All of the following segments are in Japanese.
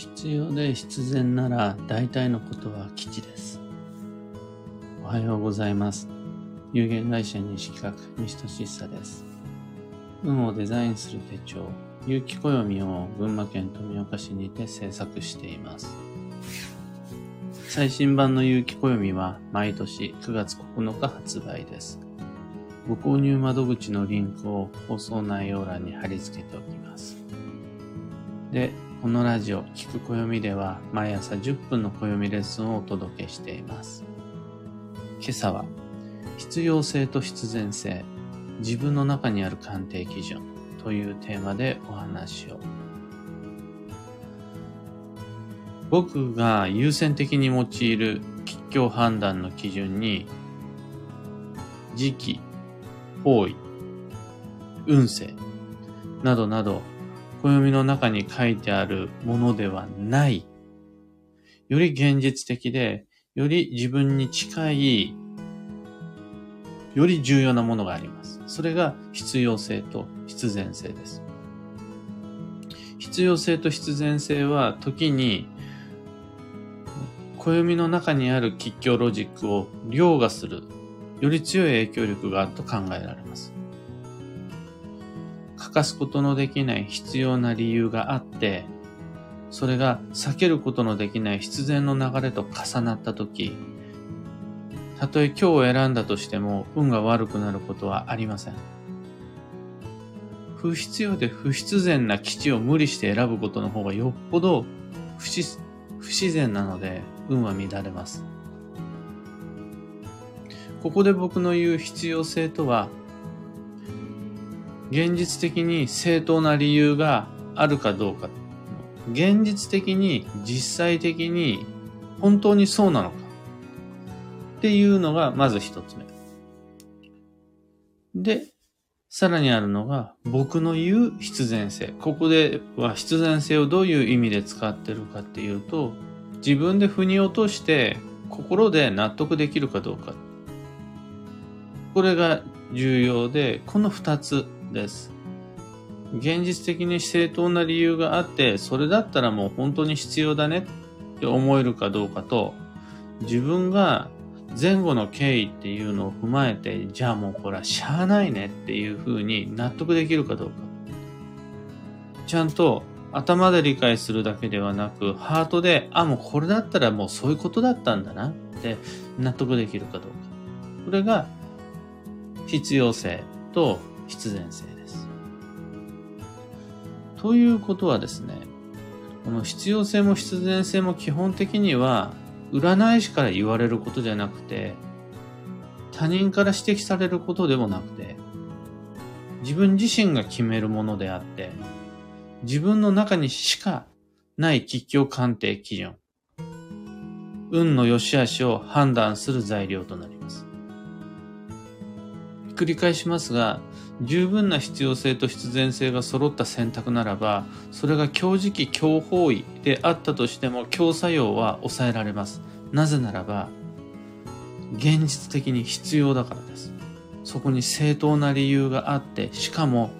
必要で必然なら大体のことは吉です。おはようございます。有限会社西企画、西俊久です。運をデザインする手帳、有機暦を群馬県富岡市にて制作しています。最新版の有機暦は毎年9月9日発売です。ご購入窓口のリンクを放送内容欄に貼り付けておきます。で、このラジオ、聞く暦では毎朝10分の暦レッスンをお届けしています。今朝は、必要性と必然性、自分の中にある鑑定基準というテーマでお話を。僕が優先的に用いる吉凶判断の基準に、時期、方位、運勢、などなど、暦の中に書いてあるものではない、より現実的で、より自分に近い、より重要なものがあります。それが必要性と必然性です。必要性と必然性は時に暦の中にある吉凶ロジックを凌駕する、より強い影響力があると考えられます。欠かすことのできない必要な理由があって、それが避けることのできない必然の流れと重なったとき、たとえ今日を選んだとしても運が悪くなることはありません。不必要で不必然な基地を無理して選ぶことの方がよっぽど不自不自然なので運は乱れます。ここで僕の言う必要性とは、現実的に正当な理由があるかどうか。現実的に実際的に本当にそうなのか。っていうのがまず一つ目。で、さらにあるのが僕の言う必然性。ここでは必然性をどういう意味で使ってるかっていうと、自分で腑に落として心で納得できるかどうか。これが重要で、この二つです。現実的に正当な理由があって、それだったらもう本当に必要だねって思えるかどうかと、自分が前後の経緯っていうのを踏まえて、じゃあもうこれはしゃあないねっていうふうに納得できるかどうか。ちゃんと頭で理解するだけではなく、ハートで、あ、もうこれだったらもうそういうことだったんだなって納得できるかどうか。これが必要性と必然性です。ということはですね、この必要性も必然性も基本的には占い師から言われることじゃなくて、他人から指摘されることでもなくて、自分自身が決めるものであって、自分の中にしかない吉凶鑑定基準、運の良し悪しを判断する材料となります。繰り返しますが、十分な必要性と必然性が揃った選択ならば、それが強時期強方位であったとしても強作用は抑えられます。なぜならば、現実的に必要だからです。そこに正当な理由があって、しかも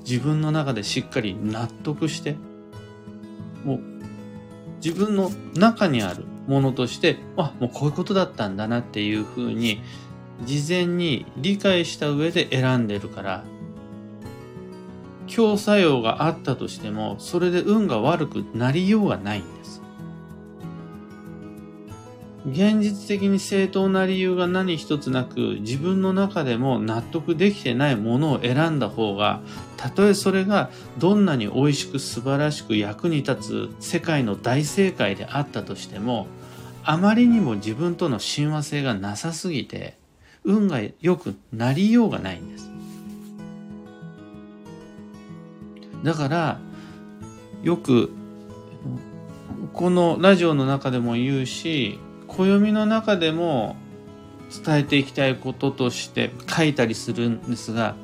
自分の中でしっかり納得して、もう自分の中にあるものとして、あ、もうこういうことだったんだなっていうふうに事前に理解した上で選んでるから、強作用があったとしても、それで運が悪くなりようがないんです。現実的に正当な理由が何一つなく、自分の中でも納得できてないものを選んだ方が、たとえそれがどんなに美味しく素晴らしく役に立つ世界の大正解であったとしても、あまりにも自分との親和性がなさすぎて、運が良くなりようがないんです。だから、よく、このラジオの中でも言うし、暦の中でも伝えていきたいこととして書いたりするんですが、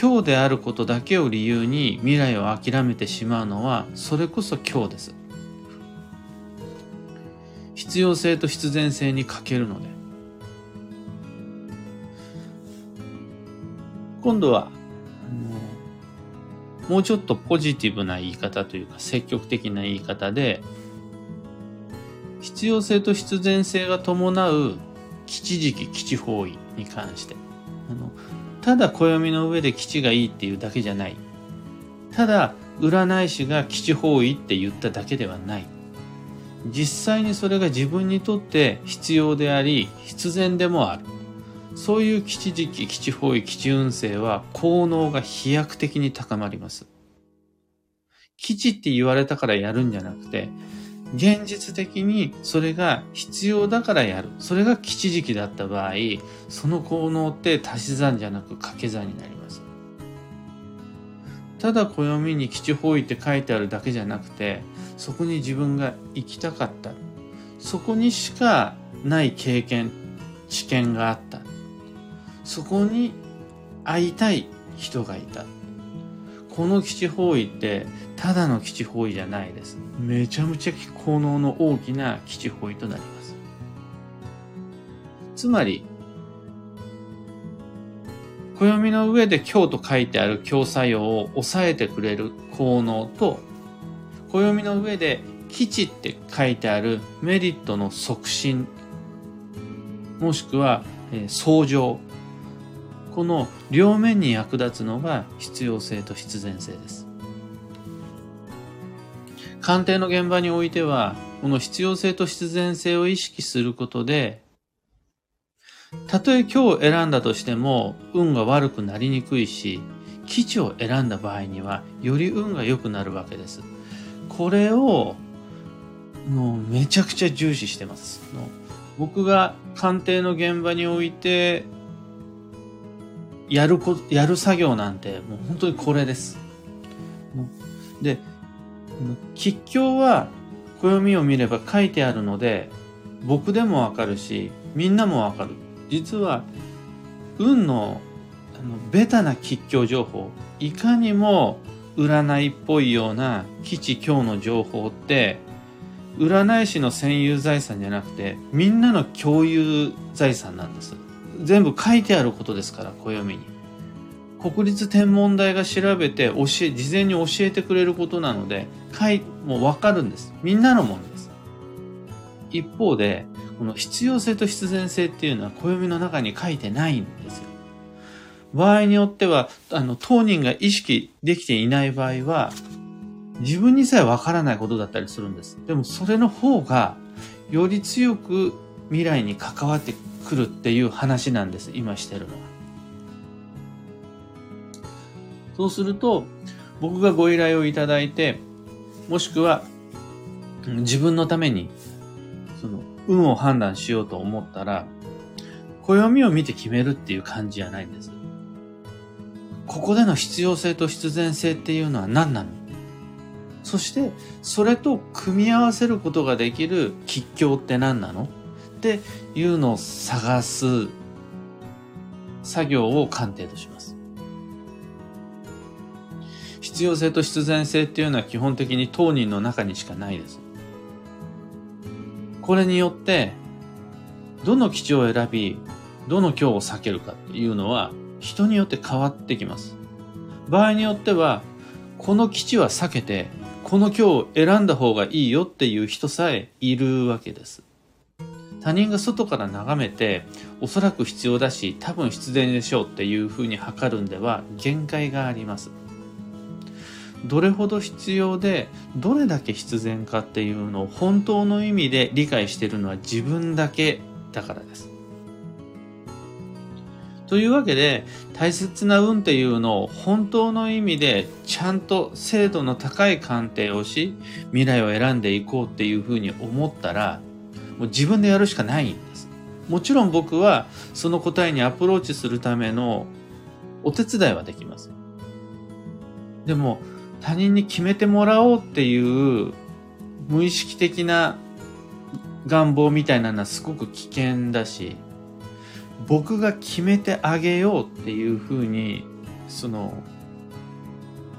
今日であることだけを理由に未来を諦めてしまうのは、それこそ今日です。必要性と必然性に欠けるので。今度は、あのもうちょっとポジティブな言い方というか積極的な言い方で、必要性と必然性が伴う基地時期基地方位に関して。あのただ暦の上で基地がいいっていうだけじゃない。ただ占い師が基地方位って言っただけではない。実際にそれが自分にとって必要であり必然でもあるそういう基地時期基地方位基地運勢は効能が飛躍的に高まります基地って言われたからやるんじゃなくて現実的にそれが必要だからやる。それが基地時期だった場合、その効能って足し算じゃなく掛け算になります。ただ暦に基地方位って書いてあるだけじゃなくて、そこに自分が行きたかった。そこにしかない経験、知見があった。そこに会いたい人がいた。この基地方位ってただの基地方位じゃないです。めちゃめちゃ効能の大きな基地方位となります。つまり、暦の上で今日と書いてある強作用を抑えてくれる効能と、暦の上で基地って書いてあるメリットの促進、もしくは、えー、相乗。この両面に役立つのが必要性と必然性です。鑑定の現場においては、この必要性と必然性を意識することで、たとえ今日選んだとしても運が悪くなりにくいし、基地を選んだ場合にはより運が良くなるわけです。これをもうめちゃくちゃ重視してます。僕が鑑定の現場においてやるこ、やる作業なんてもう本当にこれです。で、吉凶は暦を見れば書いてあるので、僕でもわかるし、みんなもわかる。実は、運のあのベタな吉凶情報、いかにも占いっぽいような基地今日の情報って、占い師の占有財産じゃなくて、みんなの共有財産なんです。全部書いてあることですから、暦に。国立天文台が調べて教え、事前に教えてくれることなので、かい、もうわかるんです。みんなのものです。一方で、この必要性と必然性っていうのは暦の中に書いてないんですよ。場合によっては、あの、当人が意識できていない場合は、自分にさえわからないことだったりするんです。でもそれの方が、より強く未来に関わってくるっていう話なんです。今してるのは。そうすると、僕がご依頼をいただいて、もしくは、自分のために、その、運を判断しようと思ったら、暦を見て決めるっていう感じじゃないんです。ここでの必要性と必然性っていうのは何なの？そして、それと組み合わせることができる吉凶って何なの？っていうのを探す作業を鑑定とします。必要性と必然性っていうのは基本的に当人の中にしかないです。これによって、どの基地を選び、どの今日を避けるかっていうのは人によって変わってきます。場合によっては、この基地は避けて、この今日を選んだ方がいいよっていう人さえいるわけです。他人が外から眺めて、おそらく必要だし、多分必然でしょうっていうふうに測るんでは限界があります。どれほど必要でどれだけ必然かっていうのを本当の意味で理解しているのは自分だけだからです。というわけで大切な運っていうのを本当の意味でちゃんと精度の高い鑑定をし未来を選んでいこうっていうふうに思ったらもう自分でやるしかないんです。もちろん僕はその答えにアプローチするためのお手伝いはできます。でも他人に決めてもらおうっていう無意識的な願望みたいなのはすごく危険だし、僕が決めてあげようっていうふうに、その、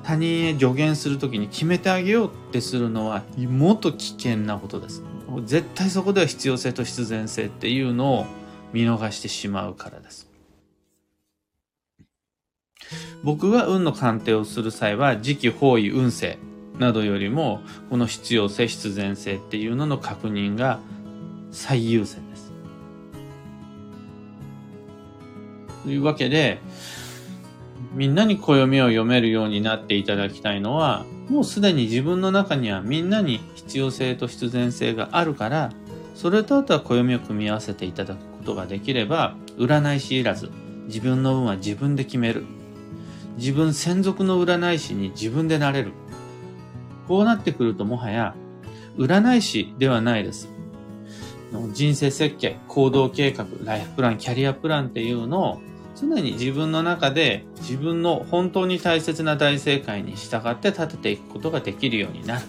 他人へ助言するときに決めてあげようってするのはもっと危険なことです。絶対そこでは必要性と必然性っていうのを見逃してしまうからです。僕が運の鑑定をする際は、時期、方位、運勢などよりも、この必要性、必然性っていうのの確認が最優先です。というわけで、みんなに暦を読めるようになっていただきたいのは、もうすでに自分の中にはみんなに必要性と必然性があるから、それとあとは暦を組み合わせていただくことができれば、占い師いらず、自分の運は自分で決める。自分専属の占い師に自分でなれる。こうなってくるともはや、占い師ではないです。人生設計、行動計画、ライフプラン、キャリアプランっていうのを常に自分の中で自分の本当に大切な大正解に従って立てていくことができるようになる。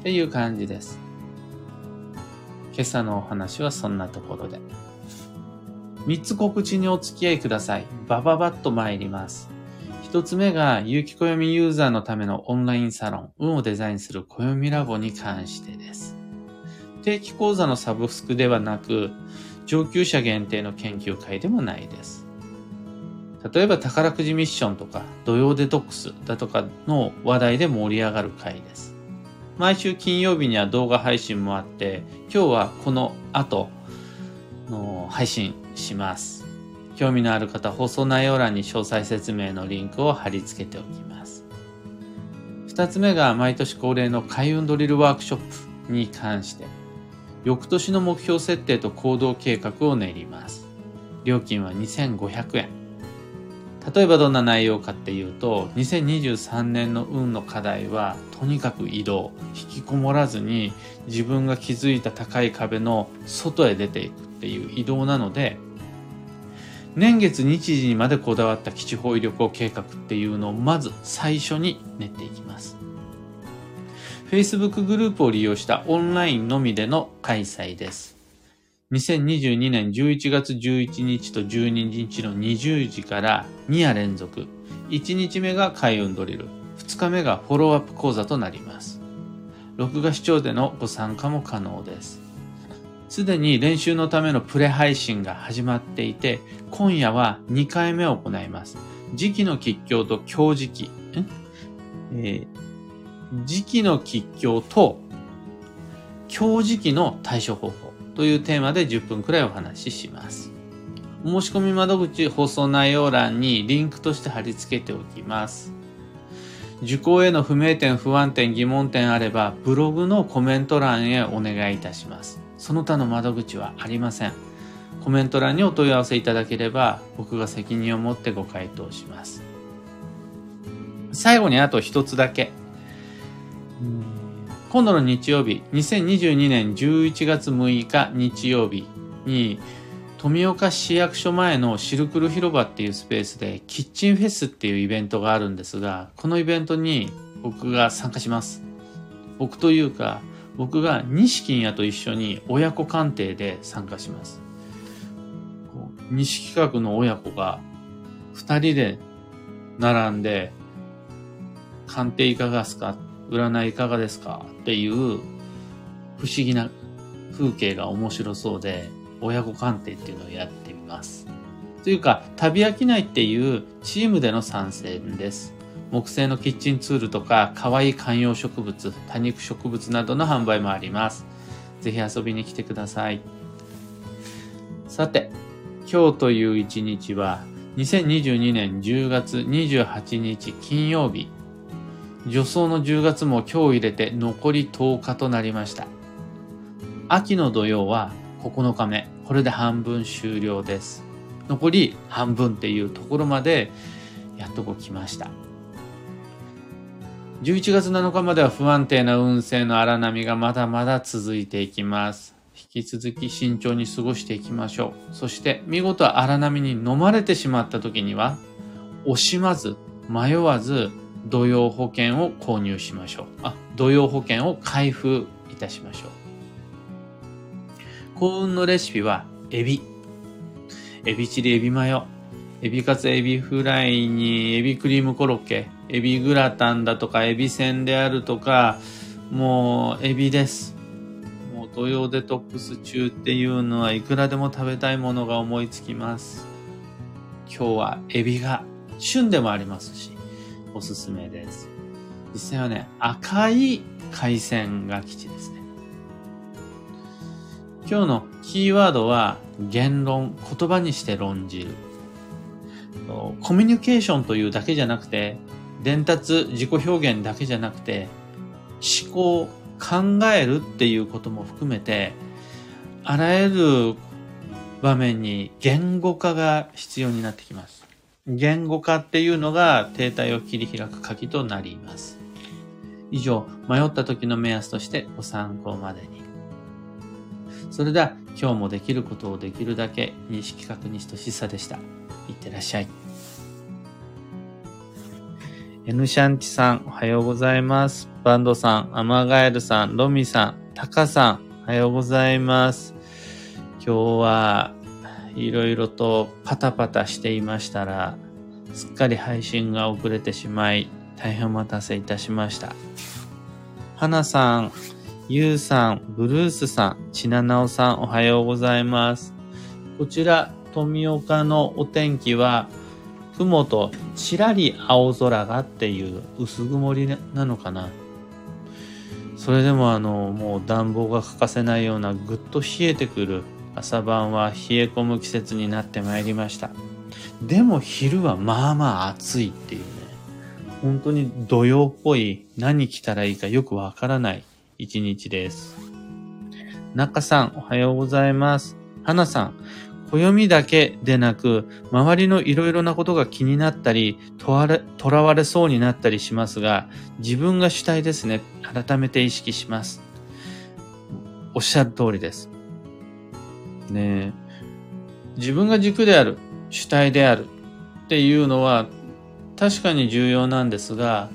っていう感じです。今朝のお話はそんなところで。3つ告知にお付き合いください。バババッと参ります。1つ目が、有機暦ユーザーのためのオンラインサロン、運をデザインする暦ラボに関してです。定期講座のサブスクではなく、上級者限定の研究会でもないです。例えば宝くじミッションとか土曜デトックスだとかの話題で盛り上がる会です。毎週金曜日には動画配信もあって、今日はこの後の配信します。興味のある方、放送内容欄に詳細説明のリンクを貼り付けておきます。二つ目が毎年恒例の開運ドリルワークショップに関して翌年の目標設定と行動計画を練ります。料金は2500円。例えばどんな内容かっていうと、2023年の運の課題は、とにかく移動、引きこもらずに自分が築いた高い壁の外へ出ていくっていう移動なので、年月日時にまでこだわった基地方位旅行計画っていうのをまず最初に練っていきます。Facebook グループを利用したオンラインのみでの開催です。2022年11月11日と12日の20時から2夜連続。1日目が開運ドリル。2日目がフォローアップ講座となります。録画視聴でのご参加も可能です。すでに練習のためのプレ配信が始まっていて、今夜は2回目を行います。時期の吉凶と強時期。えー時期の吉凶と強時期の対処方法というテーマで10分くらいお話しします。お申し込み窓口放送内容欄にリンクとして貼り付けておきます。受講への不明点、不安点、疑問点あれば、ブログのコメント欄へお願いいたします。その他の窓口はありません。コメント欄にお問い合わせいただければ、僕が責任を持ってご回答します。最後にあと一つだけ。今度の日曜日、2022年11月6日日曜日に、富岡市役所前のシルクル広場っていうスペースでキッチンフェスっていうイベントがあるんですが、このイベントに僕が参加します。僕というか、僕が錦屋と一緒に親子鑑定で参加します。西企画の親子が二人で並んで、鑑定いかがですか占いいかがですかっていう不思議な風景が面白そうで、親子鑑定っていうのをやってみます。というか、旅飽きないっていうチームでの参戦です。木製のキッチンツールとか、可愛い観葉植物、多肉植物などの販売もあります。ぜひ遊びに来てください。さて、今日という一日は、2022年10月28日金曜日助走の10月も今日入れて残り10日となりました。秋の土曜は9日目。これで半分終了です。残り半分っていうところまでやっとこ来ました。11月7日までは不安定な運勢の荒波がまだまだ続いていきます。引き続き慎重に過ごしていきましょう。そして見事荒波に飲まれてしまった時には、惜しまず、迷わず、土曜保険を購入しましょう。あ、土曜保険を開封いたしましょう。幸運のレシピは、エビ。エビチリ、エビマヨ。エビカツ、エビフライに、エビクリームコロッケ。エビグラタンだとか、エビせんであるとか、もう、エビです。もう、土曜デトックス中っていうのはいくらでも食べたいものが思いつきます。今日はエビが旬でもありますし、おすすめです。実際はね、赤い回線が基地ですね。今日のキーワードは言論、言葉にして論じる。コミュニケーションというだけじゃなくて、伝達、自己表現だけじゃなくて、思考、考えるっていうことも含めて、あらゆる場面に言語化が必要になってきます。言語化っていうのが停滞を切り開く鍵となります。以上、迷った時の目安としてご参考までに。それでは、今日もできることをできるだけ認識確認しとしさでした。いってらっしゃい。N シャンチさん、おはようございます。バンドさん、アマガエルさん、ロミさん、タカさん、おはようございます。今日はいろいろとパタパタしていましたら、すっかり配信が遅れてしまい、大変お待たせいたしました。花さん、ゆうさん、ブルースさん、ちななおさん、おはようございます。こちら、富岡のお天気は、雲とちらり青空がっていう薄曇りなのかな。それでもあの、もう暖房が欠かせないようなぐっと冷えてくる朝晩は冷え込む季節になってまいりました。でも昼はまあまあ暑いっていうね。本当に土曜っぽい何着たらいいかよくわからない一日です。中さん、おはようございます。花さん、暦だけでなく、周りのいろいろなことが気になったり、とわれ、囚われそうになったりしますが、自分が主体ですね。改めて意識します。おっしゃる通りです。ね自分が軸である、主体であるっていうのは確かに重要なんですが、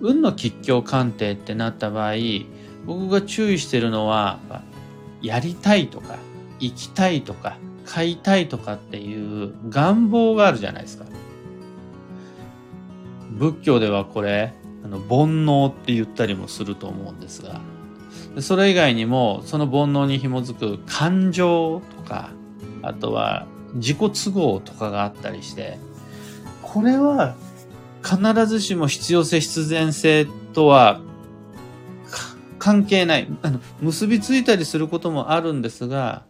運の吉凶鑑定ってなった場合、僕が注意してるのは、やりたいとか、行きたいとか、買いたいとかっていう願望があるじゃないですか。仏教ではこれ、あの煩悩って言ったりもすると思うんですが、それ以外にも、その煩悩に紐づく感情とか、あとは自己都合とかがあったりして、これは必ずしも必要性必然性とは関係ない。あの、結びついたりすることもあるんですが、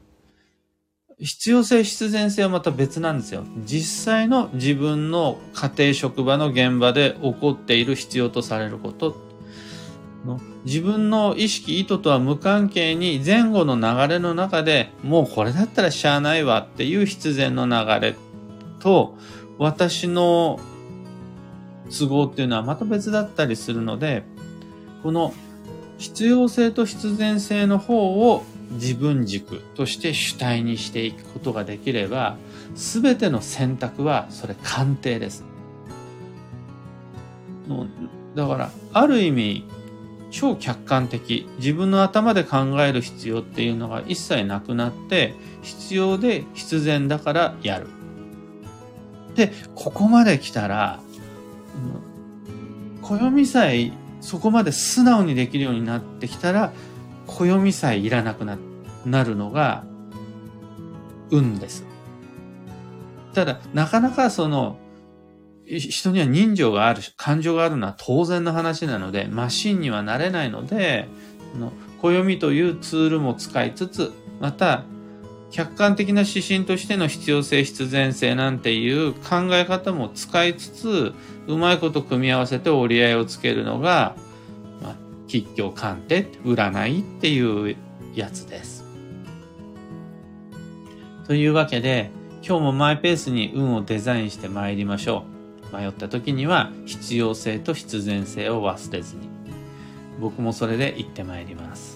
必要性必然性はまた別なんですよ。実際の自分の家庭職場の現場で起こっている必要とされること自分の意識意図とは無関係に前後の流れの中でもうこれだったらしゃあないわっていう必然の流れと私の都合っていうのはまた別だったりするのでこの必要性と必然性の方を自分軸として主体にしていくことができれば、すべての選択はそれ鑑定です。だから、ある意味、超客観的、自分の頭で考える必要っていうのが一切なくなって、必要で必然だからやる。で、ここまで来たら、暦さえそこまで素直にできるようになってきたら、暦さえいらなくななるのが運です。ただ、なかなかその、人には人情がある、感情があるのは当然の話なので、マシンにはなれないので、の暦というツールも使いつつ、また、客観的な指針としての必要性必然性なんていう考え方も使いつつ、うまいこと組み合わせて折り合いをつけるのが、まあ吉凶鑑定、占いっていうやつです。というわけで、今日もマイペースに運をデザインして参りましょう。迷った時には必要性と必然性を忘れずに。僕もそれで行ってまいります。